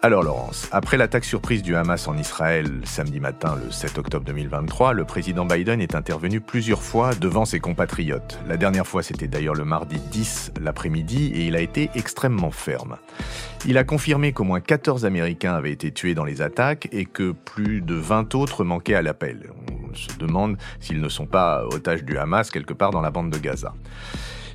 Alors Laurence, après l'attaque surprise du Hamas en Israël samedi matin le 7 octobre 2023, le président Biden est intervenu plusieurs fois devant ses compatriotes. La dernière fois c'était d'ailleurs le mardi 10 l'après-midi et il a été extrêmement ferme. Il a confirmé qu'au moins 14 Américains avaient été tués dans les attaques et que plus de 20 autres manquaient à l'appel. On se demande s'ils ne sont pas otages du Hamas quelque part dans la bande de Gaza.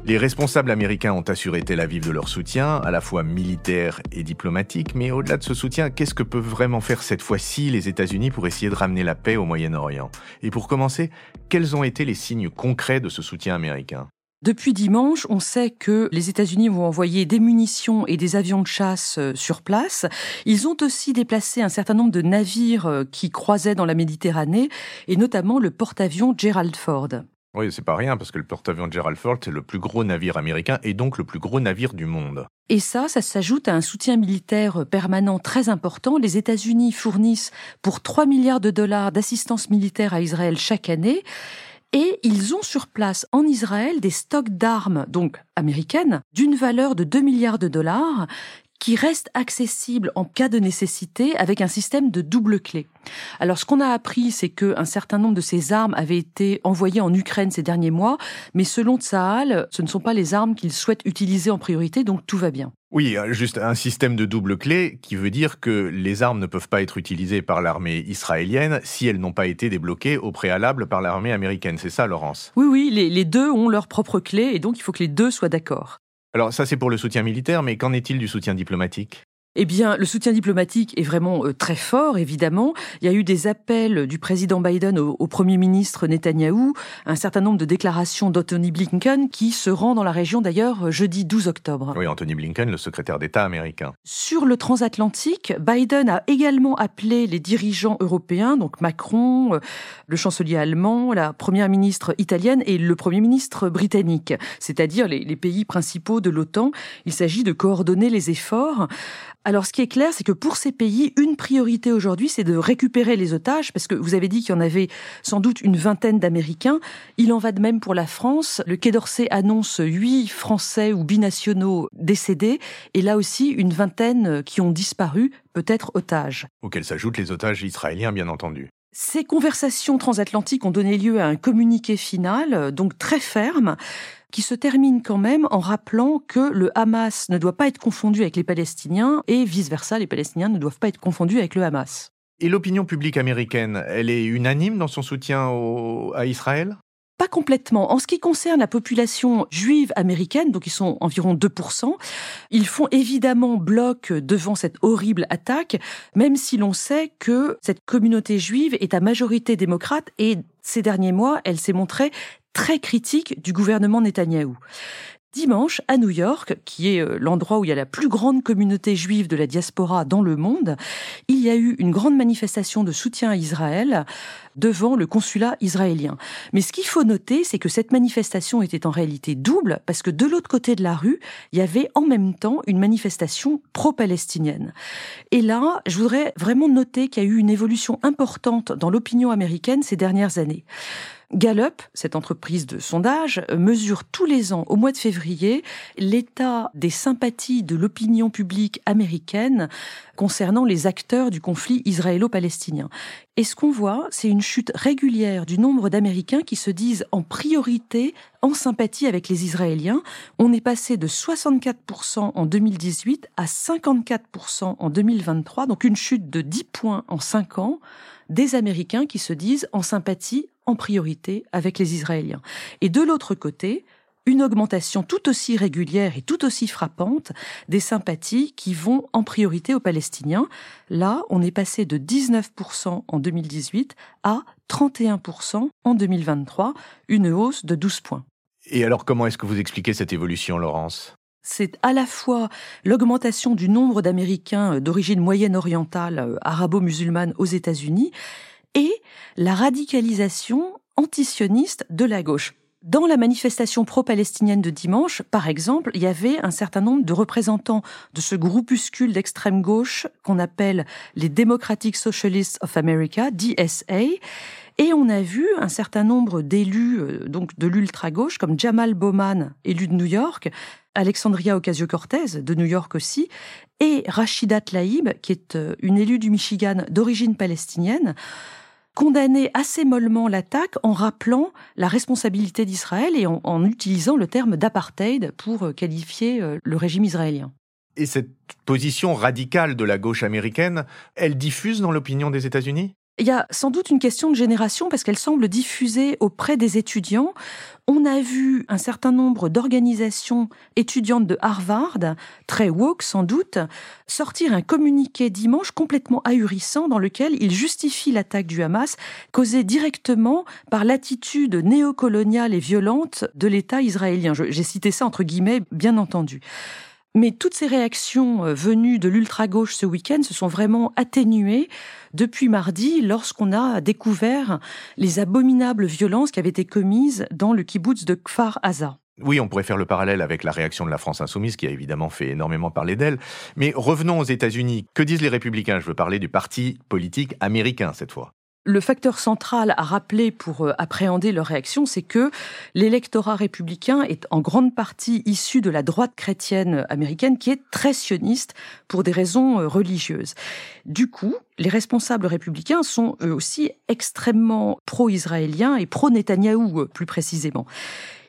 Les responsables américains ont assuré Tel Aviv de leur soutien, à la fois militaire et diplomatique, mais au-delà de ce soutien, qu'est-ce que peuvent vraiment faire cette fois-ci les États-Unis pour essayer de ramener la paix au Moyen-Orient? Et pour commencer, quels ont été les signes concrets de ce soutien américain? Depuis dimanche, on sait que les États-Unis vont envoyer des munitions et des avions de chasse euh, sur place. Ils ont aussi déplacé un certain nombre de navires euh, qui croisaient dans la Méditerranée, et notamment le porte-avions Gerald Ford. Oui, c'est pas rien, parce que le porte-avions Gerald Ford, c'est le plus gros navire américain et donc le plus gros navire du monde. Et ça, ça s'ajoute à un soutien militaire permanent très important. Les États-Unis fournissent pour 3 milliards de dollars d'assistance militaire à Israël chaque année. Et ils ont sur place en Israël des stocks d'armes, donc américaines, d'une valeur de 2 milliards de dollars, qui restent accessibles en cas de nécessité avec un système de double clé. Alors ce qu'on a appris, c'est que un certain nombre de ces armes avaient été envoyées en Ukraine ces derniers mois, mais selon Tsahal, ce ne sont pas les armes qu'ils souhaitent utiliser en priorité, donc tout va bien. Oui, euh, juste un système de double clé qui veut dire que les armes ne peuvent pas être utilisées par l'armée israélienne si elles n'ont pas été débloquées au préalable par l'armée américaine. C'est ça, Laurence? Oui, oui, les, les deux ont leur propre clé et donc il faut que les deux soient d'accord. Alors ça c'est pour le soutien militaire, mais qu'en est-il du soutien diplomatique? Eh bien, le soutien diplomatique est vraiment euh, très fort, évidemment. Il y a eu des appels du président Biden au, Premier ministre Netanyahou, un certain nombre de déclarations d'Anthony Blinken, qui se rend dans la région d'ailleurs jeudi 12 octobre. Oui, Anthony Blinken, le secrétaire d'État américain. Sur le transatlantique, Biden a également appelé les dirigeants européens, donc Macron, euh, le chancelier allemand, la première ministre italienne et le premier ministre britannique, c'est-à-dire les, les pays principaux de l'OTAN. Il s'agit de coordonner les efforts. Alors, ce qui est clair, c'est que pour ces pays, une priorité aujourd'hui, c'est de récupérer les otages, parce que vous avez dit qu'il y en avait sans doute une vingtaine d'Américains. Il en va de même pour la France. Le Quai d'Orsay annonce huit Français ou binationaux décédés, et là aussi une vingtaine qui ont disparu, peut-être otages. Auxquels s'ajoutent les otages israéliens, bien entendu. Ces conversations transatlantiques ont donné lieu à un communiqué final, donc très ferme, qui se termine quand même en rappelant que le Hamas ne doit pas être confondu avec les Palestiniens et vice-versa, les Palestiniens ne doivent pas être confondus avec le Hamas. Et l'opinion publique américaine, elle est unanime dans son soutien à Israël? Pas complètement. En ce qui concerne la population juive américaine, donc ils sont environ 2%, ils font évidemment bloc devant cette horrible attaque, même si l'on sait que cette communauté juive est à majorité démocrate et ces derniers mois, elle s'est montrée très critique du gouvernement Netanyahou. Dimanche, à New York, qui est euh, l'endroit où il y a la plus grande communauté juive de la diaspora dans le monde, il y a eu une grande manifestation de soutien à Israël devant le consulat israélien. Mais ce qu'il faut noter, c'est que cette manifestation était en réalité double, parce que de l'autre côté de la rue, il y avait en même temps une manifestation pro-palestinienne. Et là, je voudrais vraiment noter qu'il y a eu une évolution importante dans l'opinion américaine ces dernières années. Gallup, cette entreprise de sondage, mesure tous les ans, au mois de février, l'état des sympathies de l'opinion publique américaine concernant les acteurs du conflit israélo-palestinien. Et ce qu'on voit, c'est une chute régulière du nombre d'Américains qui se disent en priorité en sympathie avec les Israéliens. On est passé de 64% en 2018 à 54% en 2023, donc une chute de 10 points en 5 ans des Américains qui se disent en sympathie en priorité avec les Israéliens. Et de l'autre côté, une augmentation tout aussi régulière et tout aussi frappante des sympathies qui vont en priorité aux Palestiniens. Là, on est passé de 19% en 2018 à 31% en 2023, une hausse de 12 points. Et alors comment est-ce que vous expliquez cette évolution, Laurence? C'est à la fois l'augmentation du nombre d'Américains d'origine moyenne orientale euh, arabo-musulmane aux États-Unis et la radicalisation antisioniste de la gauche. Dans la manifestation pro-palestinienne de dimanche, par exemple, il y avait un certain nombre de représentants de ce groupuscule d'extrême gauche qu'on appelle les Democratic Socialists of America, DSA, et on a vu un certain nombre d'élus euh, donc de l'ultra-gauche comme Jamal Bowman, élu de New York, Alexandria Ocasio-Cortez de New York aussi, et Rachida Tlaib, qui est euh, une élue du Michigan d'origine palestinienne, condamner assez mollement l'attaque en rappelant la responsabilité d'Israël et en, utilisant le terme d'apartheid pour euh, qualifier euh, le régime israélien. Et cette position radicale de la gauche américaine, elle diffuse dans l'opinion des États-Unis? Il y a sans doute une question de génération parce qu'elle semble diffuser auprès des étudiants. On a vu un certain nombre d'organisations étudiantes de Harvard, très woke sans doute, sortir un communiqué dimanche complètement ahurissant dans lequel ils justifient l'attaque du Hamas causée directement par l'attitude néocoloniale et violente de l'État israélien. J'ai cité ça entre guillemets, bien entendu. Mais toutes ces réactions euh, venues de l'ultra-gauche ce week-end se sont vraiment atténuées depuis mardi lorsqu'on a découvert les abominables violences qui avaient été commises dans le kibbutz de Kfar Aza. Oui, on pourrait faire le parallèle avec la réaction de la France insoumise qui a évidemment fait énormément parler d'elle. Mais revenons aux États-Unis. Que disent les républicains? Je veux parler du parti politique américain cette fois. Le facteur central à rappeler pour euh, appréhender leur réaction, c'est que l'électorat républicain est en grande partie issu de la droite chrétienne américaine qui est très sioniste pour des raisons euh, religieuses. Du coup, les responsables républicains sont eux aussi extrêmement pro-israéliens et pro-Netanyahou euh, plus précisément.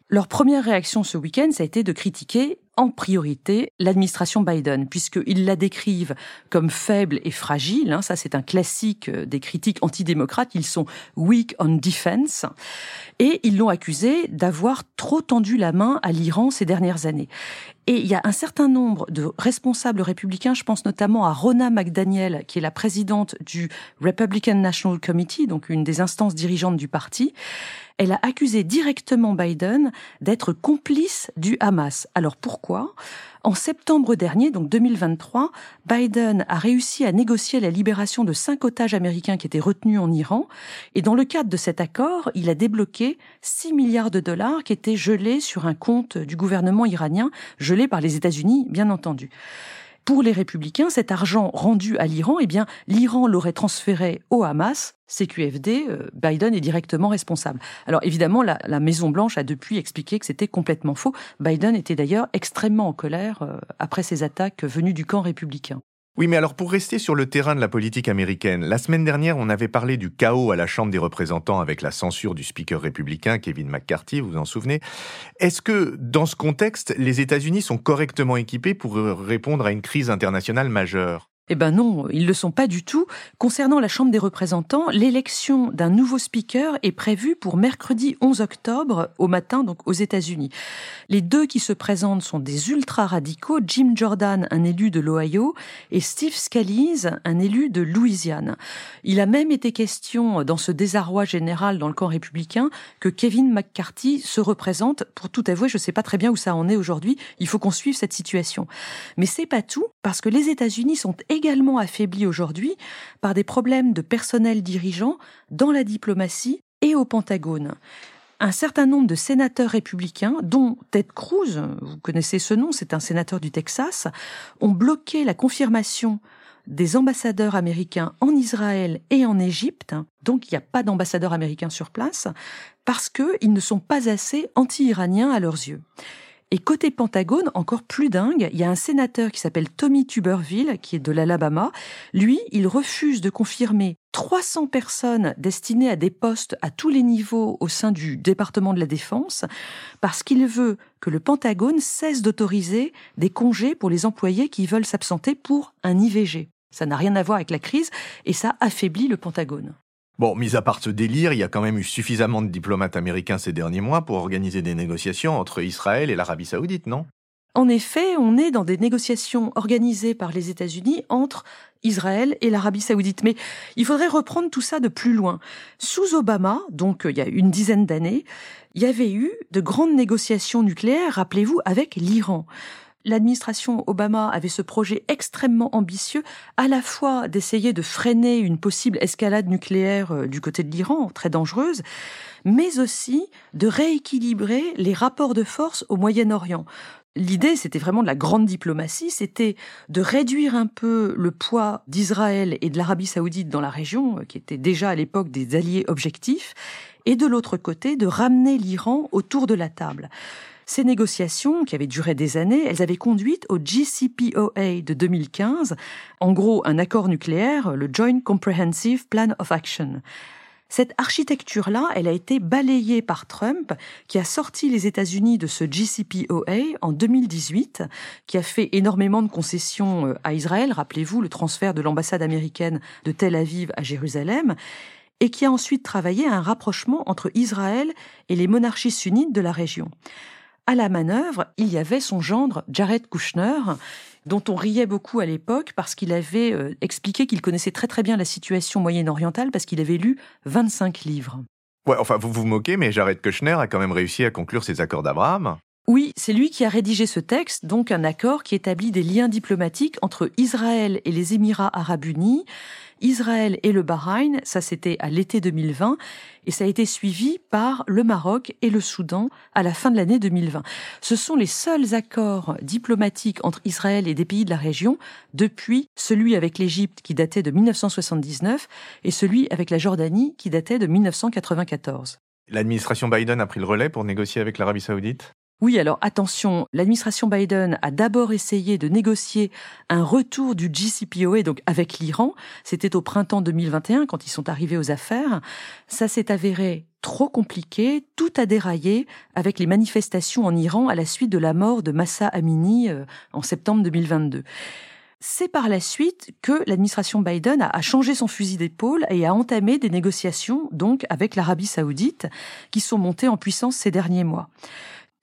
Leur première réaction ce week-end, ça a été de critiquer en priorité l'administration Biden, puisqu'ils la décrivent comme faible et fragile. Hein, ça, c'est un classique euh, des critiques antidémocrates. Ils sont weak on defense. Et ils l'ont accusé d'avoir trop tendu la main à l'Iran ces dernières années. Et il y a un certain nombre de responsables républicains, je pense notamment à Rona McDaniel, qui est la présidente du Republican National Committee, donc une des instances dirigeantes du parti. Elle a accusé directement Biden d'être complice du Hamas. Alors pourquoi? En septembre dernier, donc 2023, Biden a réussi à négocier la libération de cinq otages américains qui étaient retenus en Iran. Et dans le cadre de cet accord, il a débloqué 6 milliards de dollars qui étaient gelés sur un compte du gouvernement iranien, gelés par les États-Unis, bien entendu. Pour les républicains, cet argent rendu à l'Iran, eh bien, l'Iran l'aurait transféré au Hamas, CQFD, euh, Biden est directement responsable. Alors évidemment, la, la Maison-Blanche a depuis expliqué que c'était complètement faux. Biden était d'ailleurs extrêmement en colère euh, après ces attaques venues du camp républicain. Oui, mais alors pour rester sur le terrain de la politique américaine, la semaine dernière, on avait parlé du chaos à la Chambre des représentants avec la censure du speaker républicain Kevin McCarthy, vous vous en souvenez. Est-ce que dans ce contexte, les États-Unis sont correctement équipés pour répondre à une crise internationale majeure? Eh ben non, ils le sont pas du tout. Concernant la Chambre des représentants, l'élection d'un nouveau speaker est prévue pour mercredi 11 octobre au matin, donc aux États-Unis. Les deux qui se présentent sont des ultra-radicaux, Jim Jordan, un élu de l'Ohio, et Steve Scalise, un élu de Louisiane. Il a même été question, dans ce désarroi général dans le camp républicain, que Kevin McCarthy se représente. Pour tout avouer, je ne sais pas très bien où ça en est aujourd'hui. Il faut qu'on suive cette situation. Mais c'est pas tout, parce que les États-Unis sont également affaibli aujourd'hui par des problèmes de personnel dirigeant dans la diplomatie et au Pentagone. Un certain nombre de sénateurs républicains, dont Ted Cruz, vous connaissez ce nom, c'est un sénateur du Texas, ont bloqué la confirmation des ambassadeurs américains en Israël et en Égypte, donc il n'y a pas d'ambassadeurs américains sur place, parce qu'ils ne sont pas assez anti-iraniens à leurs yeux. Et côté Pentagone, encore plus dingue, il y a un sénateur qui s'appelle Tommy Tuberville, qui est de l'Alabama. Lui, il refuse de confirmer 300 personnes destinées à des postes à tous les niveaux au sein du département de la Défense, parce qu'il veut que le Pentagone cesse d'autoriser des congés pour les employés qui veulent s'absenter pour un IVG. Ça n'a rien à voir avec la crise et ça affaiblit le Pentagone. Bon, mis à part ce délire, il y a quand même eu suffisamment de diplomates américains ces derniers mois pour organiser des négociations entre Israël et l'Arabie saoudite, non? En effet, on est dans des négociations organisées par les États-Unis entre Israël et l'Arabie saoudite. Mais il faudrait reprendre tout ça de plus loin. Sous Obama, donc euh, il y a une dizaine d'années, il y avait eu de grandes négociations nucléaires, rappelez-vous, avec l'Iran. L'administration Obama avait ce projet extrêmement ambitieux, à la fois d'essayer de freiner une possible escalade nucléaire euh, du côté de l'Iran, très dangereuse, mais aussi de rééquilibrer les rapports de force au Moyen-Orient. L'idée, c'était vraiment de la grande diplomatie, c'était de réduire un peu le poids d'Israël et de l'Arabie saoudite dans la région, euh, qui étaient déjà à l'époque des alliés objectifs, et de l'autre côté, de ramener l'Iran autour de la table. Ces négociations, qui avaient duré des années, elles avaient conduit au GCPOA de 2015, en gros un accord nucléaire, le Joint Comprehensive Plan of Action. Cette architecture-là, elle a été balayée par Trump, qui a sorti les États-Unis de ce GCPOA en 2018, qui a fait énormément de concessions euh, à Israël. Rappelez-vous le transfert de l'ambassade américaine de Tel Aviv à Jérusalem et qui a ensuite travaillé à un rapprochement entre Israël et les monarchies sunnites de la région. À la manœuvre, il y avait son gendre Jared Kushner, dont on riait beaucoup à l'époque parce qu'il avait euh, expliqué qu'il connaissait très très bien la situation moyen-orientale parce qu'il avait lu 25 livres. Ouais, vous vous moquez, mais Jared Kushner a quand même réussi à conclure ses accords d'Abraham. Oui, c'est lui qui a rédigé ce texte, donc un accord qui établit des liens diplomatiques entre Israël et les Émirats arabes unis, Israël et le Bahreïn, ça c'était à l'été 2020, et ça a été suivi par le Maroc et le Soudan à la fin de l'année 2020. Ce sont les seuls accords diplomatiques entre Israël et des pays de la région depuis celui avec l'Égypte qui datait de 1979 et celui avec la Jordanie qui datait de 1994. L'administration Biden a pris le relais pour négocier avec l'Arabie saoudite? Oui, alors attention, l'administration Biden a d'abord essayé de négocier un retour du GCPOA, donc avec l'Iran. C'était au printemps 2021 quand ils sont arrivés aux affaires. Ça s'est avéré trop compliqué, tout a déraillé avec les manifestations en Iran à la suite de la mort de Massa Amini euh, en septembre 2022. C'est par la suite que l'administration Biden a changé son fusil d'épaule et a entamé des négociations donc avec l'Arabie saoudite qui sont montées en puissance ces derniers mois.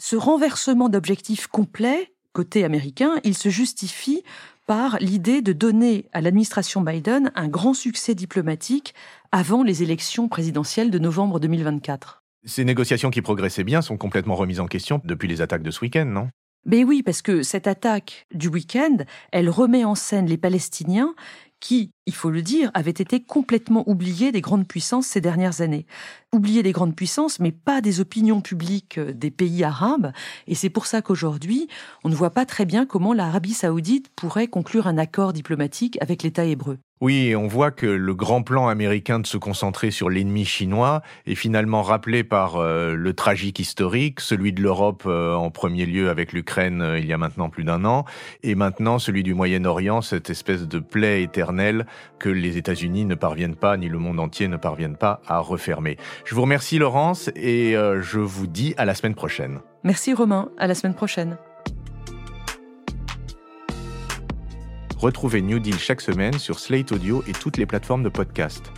Ce renversement d'objectifs complet, côté américain, il se justifie par l'idée de donner à l'administration Biden un grand succès diplomatique avant les élections présidentielles de novembre 2024. Ces négociations qui progressaient bien sont complètement remises en question depuis les attaques de ce week-end, non? Mais oui, parce que cette attaque du week-end, elle remet en scène les Palestiniens qui, il faut le dire, avaient été complètement oubliés des grandes puissances ces dernières années. Oubliés des grandes puissances, mais pas des opinions publiques euh, des pays arabes. Et c'est pour ça qu'aujourd'hui, on ne voit pas très bien comment l'Arabie saoudite pourrait conclure un accord diplomatique avec l'État hébreu. Oui, on voit que le grand plan américain de se concentrer sur l'ennemi chinois est finalement rappelé par euh, le tragique historique, celui de l'Europe euh, en premier lieu avec l'Ukraine il y a maintenant plus d'un an, et maintenant celui du Moyen-Orient, cette espèce de plaie éternelle que les États-Unis ne parviennent pas, ni le monde entier ne parviennent pas à refermer. Je vous remercie Laurence et euh, je vous dis à la semaine prochaine. Merci Romain, à la semaine prochaine. Retrouvez New Deal chaque semaine sur Slate Audio et toutes les plateformes de podcast.